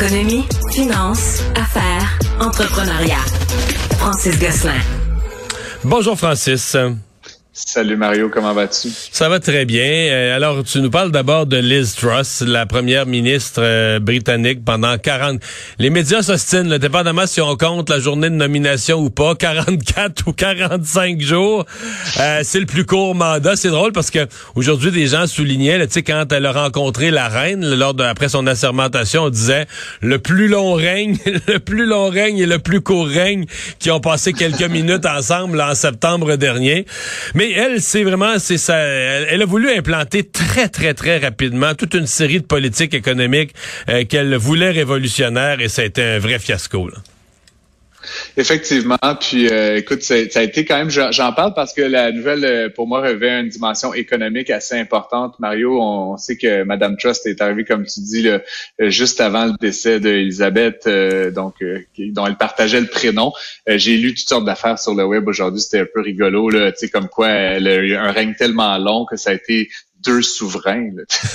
Économie, finance, affaires, entrepreneuriat. Francis Gosselin. Bonjour Francis. Salut Mario, comment vas-tu? Ça va très bien. Euh, alors, tu nous parles d'abord de Liz Truss, la première ministre euh, britannique pendant 40... Les médias s'ostinent, dépendamment si on compte la journée de nomination ou pas, 44 ou 45 jours. Euh, c'est le plus court mandat. C'est drôle parce que aujourd'hui, des gens soulignaient, tu sais, quand elle a rencontré la reine, lors de, après son assermentation, on disait le plus long règne, le plus long règne et le plus court règne qui ont passé quelques minutes ensemble en septembre dernier. Mais elle, c'est vraiment, c'est ça. Elle, a voulu implanter très, très, très rapidement toute une série de politiques économiques euh, qu'elle voulait révolutionnaires et ça a été un vrai fiasco. Effectivement, puis euh, écoute, ça, a été quand même, j'en parle parce que la nouvelle, euh, pour moi, revêt une dimension économique assez importante. Mario, on, sait que Madame Trust est arrivée, comme tu dis, juste avant le décès d'Elisabeth, euh, donc dont elle partageait le prénom. J'ai lu toutes sortes d'affaires sur le web aujourd'hui, c'était un peu rigolo, là, tu sais, comme quoi elle a eu un règne tellement long que ça a été deux souverains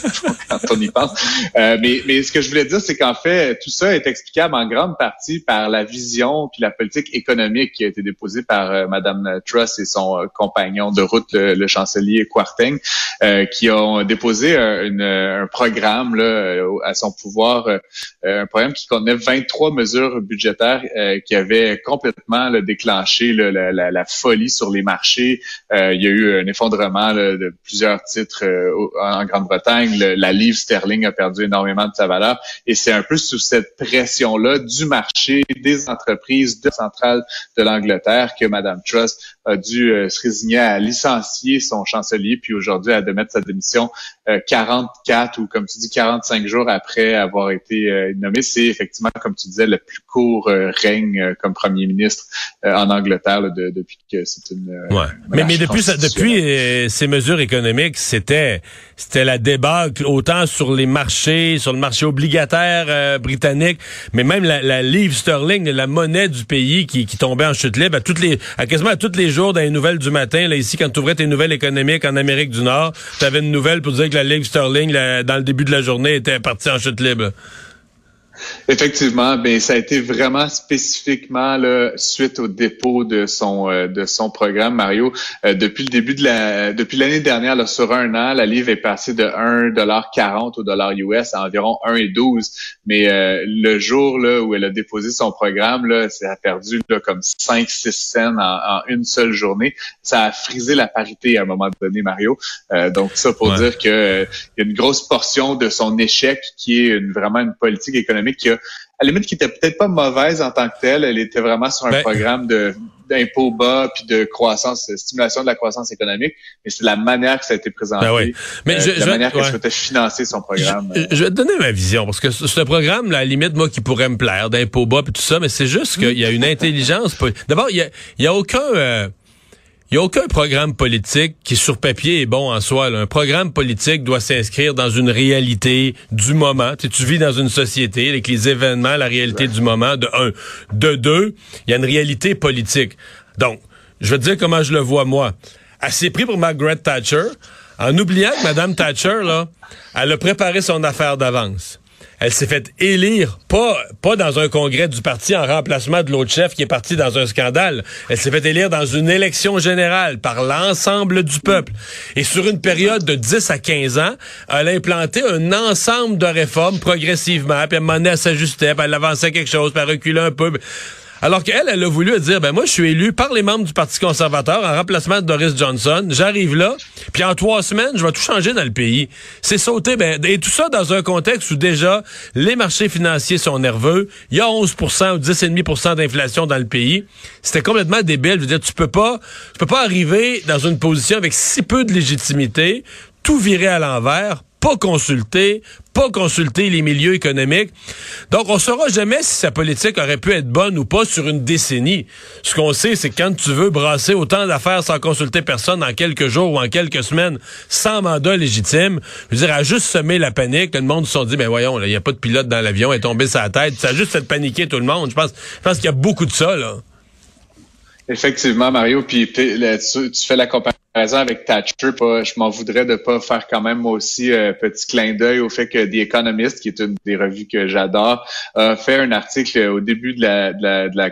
quand on y pense. Euh, mais, mais ce que je voulais dire, c'est qu'en fait, tout ça est explicable en grande partie par la vision puis la politique économique qui a été déposée par euh, Madame Truss et son euh, compagnon de route, le, chancelier Quarteng, euh, qui ont déposé un, un programme là, à son pouvoir, un programme qui contenait 23 mesures budgétaires qui avaient complètement déclenché la, la, la, folie sur les marchés. il y a eu un effondrement de plusieurs titres euh, en Grande-Bretagne, la livre sterling a perdu énormément de sa valeur. Et c'est un peu sous cette pression-là du marché, des entreprises, de centrale de l'Angleterre que Mme Truss a dû euh, se résigner à licencier son chancelier, puis aujourd'hui à de mettre sa démission 44 euh, ou comme tu dis 45 jours après avoir été nommé. C'est effectivement, comme tu disais, le plus court règne comme premier ministre en Angleterre depuis que c'est une. Ouais. Mais, mais depuis, depuis ces mesures économiques, c'était c'était la débâcle autant sur les marchés, sur le marché obligataire euh, britannique, mais même la, livre sterling, la monnaie du pays qui, tombait en chute libre à toutes les à quasiment à tous les jours dans les nouvelles du matin là ici quand tu ouvrais tes nouvelles économiques en Amérique du Nord, tu avais une nouvelle pour dire que la livre sterling dans le début de la journée était partie en chute libre. Effectivement, ben ça a été vraiment spécifiquement là, suite au dépôt de son euh, de son programme Mario. Euh, depuis le début de la depuis l'année dernière, là, sur un an, la livre est passée de 1,40 au dollar US à environ 1,12. Mais euh, le jour là où elle a déposé son programme, là, ça a perdu là, comme 5-6 cents en, une seule journée. Ça a frisé la parité à un moment donné, Mario. donc ça pour dire que y a une grosse portion de son échec qui est une, vraiment une politique économique qui a, à la limite, qui était peut-être pas mauvaise en tant que telle. Elle était vraiment sur un ben, programme de d'impôts bas puis de croissance, stimulation de la croissance économique, mais c'est la manière que ça a été présenté, ben mais euh, la manière qu'elle souhaitait financer son programme. Je, vais te donner ma vision parce que ce programme, la limite, moi, qui pourrait me plaire, d'impôts bas puis tout ça, mais c'est juste qu'il y a une intelligence. D'abord, il y a, y a aucun euh, il n'y a aucun programme politique qui, sur papier, est bon en soi. Un programme politique doit s'inscrire dans une réalité du moment. Tu, tu vis dans une société avec les événements, la réalité du moment, de un. De deux, il y a une réalité politique. Donc, je vais te dire comment je le vois, moi. Assez pris pour Margaret Thatcher, en oubliant que Mme Thatcher, là, elle a préparé son affaire d'avance elle s'est fait élire, pas, pas dans un congrès du parti en remplacement de l'autre chef qui est parti dans un scandale. Elle s'est fait élire dans une élection générale par l'ensemble du peuple. Et sur une période de 10 à 15 ans, elle a implanté un ensemble de réformes progressivement, puis à un moment donné, elle s'ajustait, puis elle avançait quelque chose, puis elle reculait un peu. Alors qu'elle, elle a voulu dire, ben moi, je suis élu par les membres du Parti conservateur en remplacement de Doris Johnson. J'arrive là, puis en trois semaines, je vais tout changer dans le pays. C'est sauter, ben, et tout ça dans un contexte où déjà les marchés financiers sont nerveux. Il y a 11% ou 10,5% d'inflation dans le pays. C'était complètement débile. Je veux dire, tu peux pas, tu peux pas arriver dans une position avec si peu de légitimité, tout virer à l'envers, pas consulter, pas consulter les milieux économiques. Donc, on saura jamais si sa politique aurait pu être bonne ou pas sur une décennie. Ce qu'on sait, c'est quand tu veux brasser autant d'affaires sans consulter personne en quelques jours ou en quelques semaines, sans mandat légitime, je veux dire, à juste semer la panique, le monde se sont dit, ben voyons, il n'y a pas de pilote dans l'avion, est tombé sa tête. Ça a juste fait paniquer tout le monde. Je pense, je pense qu'il y a beaucoup de ça, là. Effectivement, Mario, puis tu, tu fais la comparaison comparaison avec Thatcher, je m'en voudrais de pas faire quand même aussi euh, petit clin d'œil au fait que The Economist, qui est une des revues que j'adore, a fait un article au début de la, de la, de la,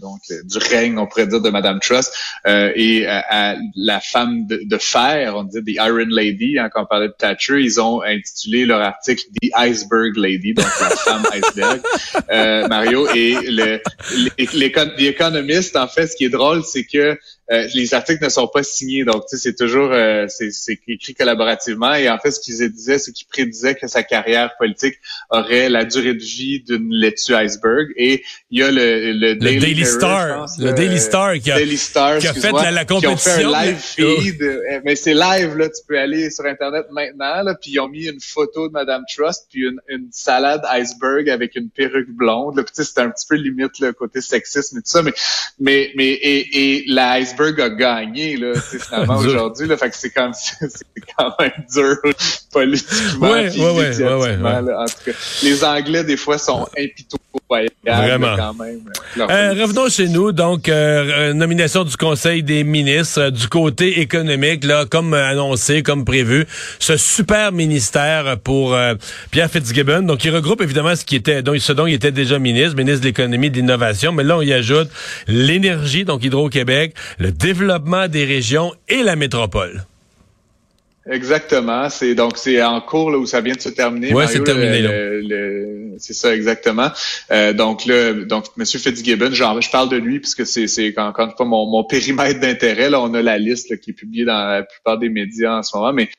donc du règne, on pourrait dire, de Madame Truss euh, et à, la femme de, fer, on dit The Iron Lady, hein, quand on parlait de Thatcher, ils ont intitulé leur article The Iceberg Lady, donc la femme iceberg, euh, Mario et le The Economist, en fait, ce qui est drôle, c'est que euh, les articles ne sont pas signés, donc c'est toujours euh, c'est écrit collaborativement. Et en fait, ce qu'ils disaient, c'est qu'ils prédisaient que sa carrière politique aurait la durée de vie d'une laitue iceberg. Et il y a le, le, Daily, Star, le Daily Star qui a, Star, qui a fait la, la compétition. Qui ont fait un live feed, euh, mais c'est live là, tu peux aller sur internet maintenant. Là, puis ils ont mis une photo de Madame Trust, puis une, une salade iceberg avec une perruque blonde. Là, puis c'était un petit peu limite le côté sexisme et tout ça, mais mais mais et, et la iceberg a gagné là, finalement aujourd'hui. Là, fait que c'est quand, c'est quand même dur politiquement. Ouais, ouais, ouais, ouais, En tout cas, les Anglais des fois sont impitoyables Vraiment. quand même. Euh, revenons chez nous. Donc, euh, euh, nomination du Conseil des ministres du côté économique, là, comme annoncé, comme prévu, ce super ministère pour Pierre Fitzgibbon. Donc, il regroupe évidemment ce qui était, donc ce dont il était déjà ministre, ministre de l'économie et de l'innovation. Mais là, on y ajoute l'énergie, donc Hydro-Québec, le développement des régions et la métropole. Exactement. C'est donc c'est en cours là où ça vient de se terminer. Oui, c'est terminé. c'est ça exactement. Euh, donc là, donc Monsieur Fitzgibbon, genre, je parle de lui puisque c'est c'est encore une fois mon, mon périmètre d'intérêt. Là, on a la liste qui est publiée dans la plupart des médias en ce moment, mais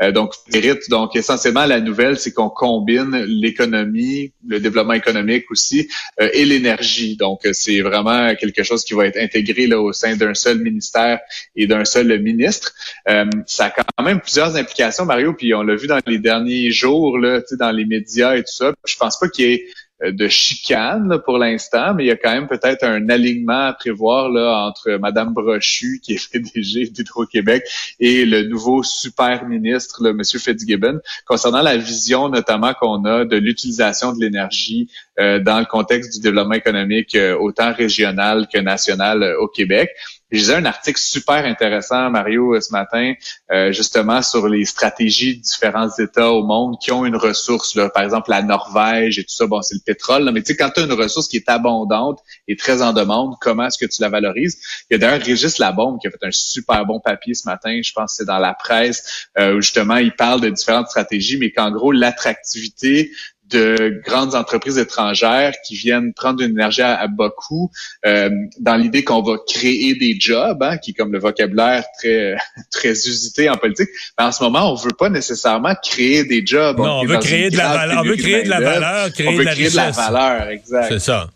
euh, donc, essentiellement la nouvelle, c'est qu'on combine l'économie, le développement économique aussi, euh, et l'énergie. Donc, c'est vraiment quelque chose qui va être intégré là au sein d'un seul ministère et d'un seul ministre. Euh, ça a quand même plusieurs implications, Mario, puis on l'a vu dans les derniers jours là, dans les médias et tout ça. Je pense pas qu'il y ait euh, de chicane pour l'instant, mais il y a quand même peut-être un alignement à prévoir là, entre Madame Brochu, qui est PDG d'Hydro-Québec, et le nouveau super ministre, le Monsieur Fitzgibbon, concernant la vision notamment qu'on a de l'utilisation de l'énergie euh, dans le contexte du développement économique euh, autant régional que national au Québec. Je lisais un article super intéressant, Mario, euh, ce matin, euh, justement sur les stratégies de différents États au monde qui ont une ressource. Là. Par exemple, la Norvège et tout ça, bon, c'est le pétrole. Mais tu sais, quand tu as une ressource qui est abondante et très en demande, comment est-ce que tu la valorises? Il y a d'ailleurs Régis Labombe qui a fait un super bon papier ce matin, je pense que c'est dans la presse, euh, où justement il parle de différentes stratégies, mais qu'en gros, l'attractivité de grandes entreprises étrangères qui viennent prendre une énergie à, bas coût euh, dans l'idée qu'on va créer des jobs, hein, qui est comme le vocabulaire très très usité en politique. Mais en ce moment, on veut pas nécessairement créer des jobs. Non, on, veut créer de la valeur. On veut créer de la valeur, créer on veut de la créer de la valeur, exact. C'est ça.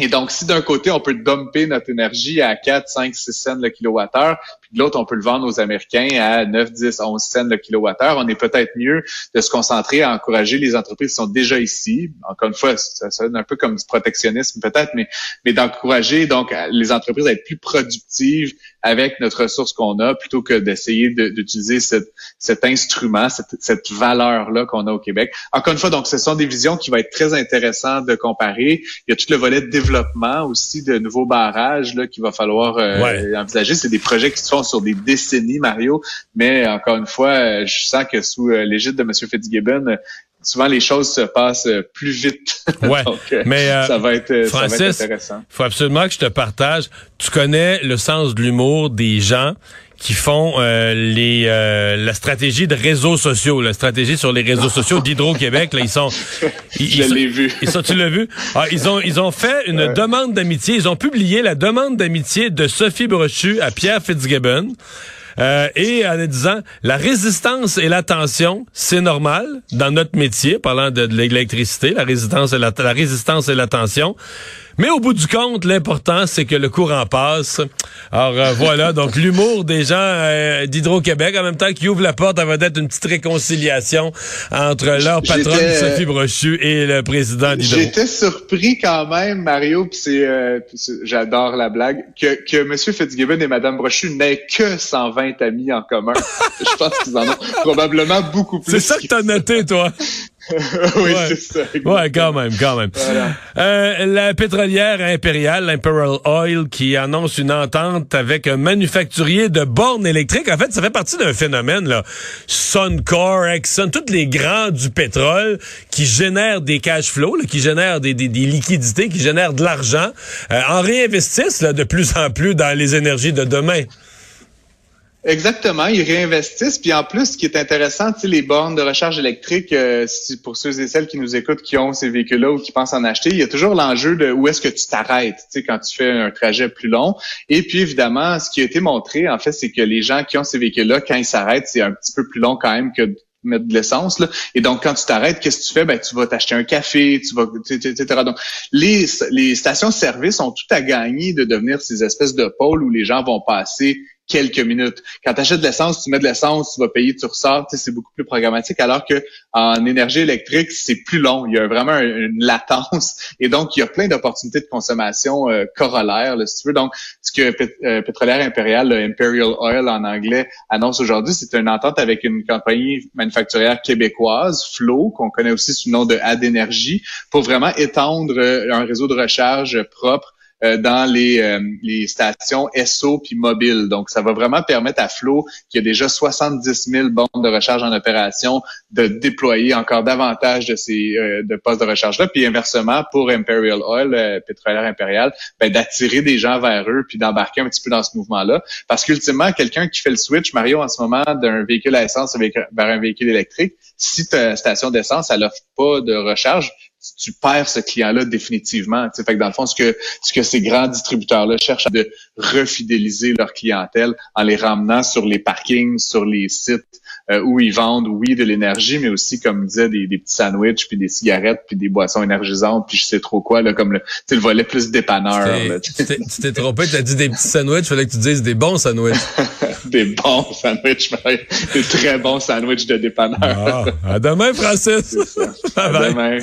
Et donc, si d'un côté, on peut dumper notre énergie à 4, 5, 6 cents le kilowattheure, l'autre, on peut le vendre aux Américains à 9, 10, 11 cents le kilowattheure, on est peut-être mieux de se concentrer à encourager les entreprises qui sont déjà ici. Encore une fois, ça sonne un peu comme du protectionnisme peut-être, mais, mais d'encourager donc les entreprises à être plus productives avec notre ressource qu'on a, plutôt que d'essayer d'utiliser cet instrument, cette, cette valeur-là qu'on a au Québec. Encore une fois, donc, ce sont des visions qui vont être très intéressantes de comparer. Il y a tout le volet de développement aussi de nouveaux barrages là qu'il va falloir euh, envisager. C'est des projets qui se font sur des décennies, Mario. Mais encore une fois, euh, je sens que sous euh, l'égide de M. Fitzgibbon, souvent les choses se passent plus vite. Ouais, mais ça, va être, Francis, ça va être intéressant. faut absolument que je te partage. Tu connais le sens de l'humour des gens qui font euh, les euh, la stratégie de réseaux sociaux, la stratégie sur les réseaux sociaux d'Hydro-Québec. Là, ils sont. Ils, Je l'ai vu. Ils sont, tu l'as vu? Ah, Ils ont ils ont fait une demande d'amitié. Ils ont publié la demande d'amitié de Sophie Brochu à Pierre Fitzgibbon. Euh, et en disant la résistance et l'attention, c'est normal dans notre métier, parlant de, l'électricité, la résistance et la, la résistance et l'attention. Mais au bout du compte, l'important, c'est que le courant passe. Alors euh, voilà, donc l'humour des gens euh, d'Hydro-Québec, en même temps qui ouvre la porte à être une petite réconciliation entre leur patronne Sophie Brochu et le président d'Hydro. J'étais surpris quand même, Mario, puis c'est, euh, j'adore la blague, que, que M. Fitzgibbon et Mme Brochu n'aient que 120 amis en commun. Je pense qu'ils en ont probablement beaucoup plus. C'est ça que t'as noté, toi. oui, c'est ça. Ouais, quand même, quand même. Euh, la pétrolière impériale, Imperial Oil, qui annonce une entente avec un manufacturier de bornes électriques. En fait, ça fait partie d'un phénomène, là. Suncor, Exxon, tous les grands du pétrole qui génèrent des cash flows, qui génèrent des, des, liquidités, qui génèrent de l'argent, euh, en réinvestissent là, de plus en plus dans les énergies de demain. Exactement, ils réinvestissent. Puis en plus, ce qui est intéressant, les bornes de recharge électrique, euh, pour ceux et celles qui nous écoutent, qui ont ces véhicules-là ou qui pensent en acheter, il y a toujours l'enjeu de où est-ce que tu t'arrêtes, quand tu fais un trajet plus long. Et puis évidemment, ce qui a été montré, en fait, c'est que les gens qui ont ces véhicules-là, quand ils s'arrêtent, c'est un petit peu plus long quand même que mettre de l'essence et donc quand tu t'arrêtes qu'est-ce que tu fais? Ben tu vas t'acheter un café tu vas etc donc les les stations service ont tout à gagner de devenir ces espèces de pôles où les gens vont passer quelques minutes. Quand tu achètes de l'essence, tu mets de l'essence, tu vas payer, tu ressors, c'est beaucoup plus programmatique, alors que en énergie électrique, c'est plus long. Il y a vraiment une latence. Et donc, il y a plein d'opportunités de consommation euh, corollaires, là, si tu veux. Donc, ce que euh, Pétrolière Impériale, Imperial Oil en anglais, annonce aujourd'hui, c'est une entente avec une compagnie manufacturière québécoise, Flow, qu'on connaît aussi sous le nom de Adénergie, pour vraiment étendre euh, un réseau de recharge propre euh, dans les, euh, les stations SO puis mobiles. Donc, ça va vraiment permettre à Flow, qui a déjà 70 000 bornes de recharge en opération, de déployer encore davantage de ces euh, de postes de recharge-là. Puis inversement, pour Imperial Oil, pétrolière impériale, ben, d'attirer des gens vers eux puis d'embarquer un petit peu dans ce mouvement-là. Parce qu'ultimement, quelqu'un qui fait le switch, Mario, en ce moment, d'un véhicule à essence vers un véhicule électrique, si ta station d'essence, elle offre pas de recharge, tu perds ce client-là définitivement. Fait que dans le fond, ce que, ce que ces grands distributeurs-là cherchent à de refidéliser leur clientèle en les ramenant sur les parkings, sur les sites euh, où ils vendent, oui, de l'énergie, mais aussi, comme disait, des, des petits sandwichs, puis des cigarettes, puis des boissons énergisantes, puis je sais trop quoi, là, comme le, le volet plus dépanneur. Tu t'es trompé, tu as dit des petits sandwichs, fallait que tu dises des bons sandwichs. des bons sandwichs, des très bons sandwichs de dépanneur. Ah, à demain, Francis. à demain.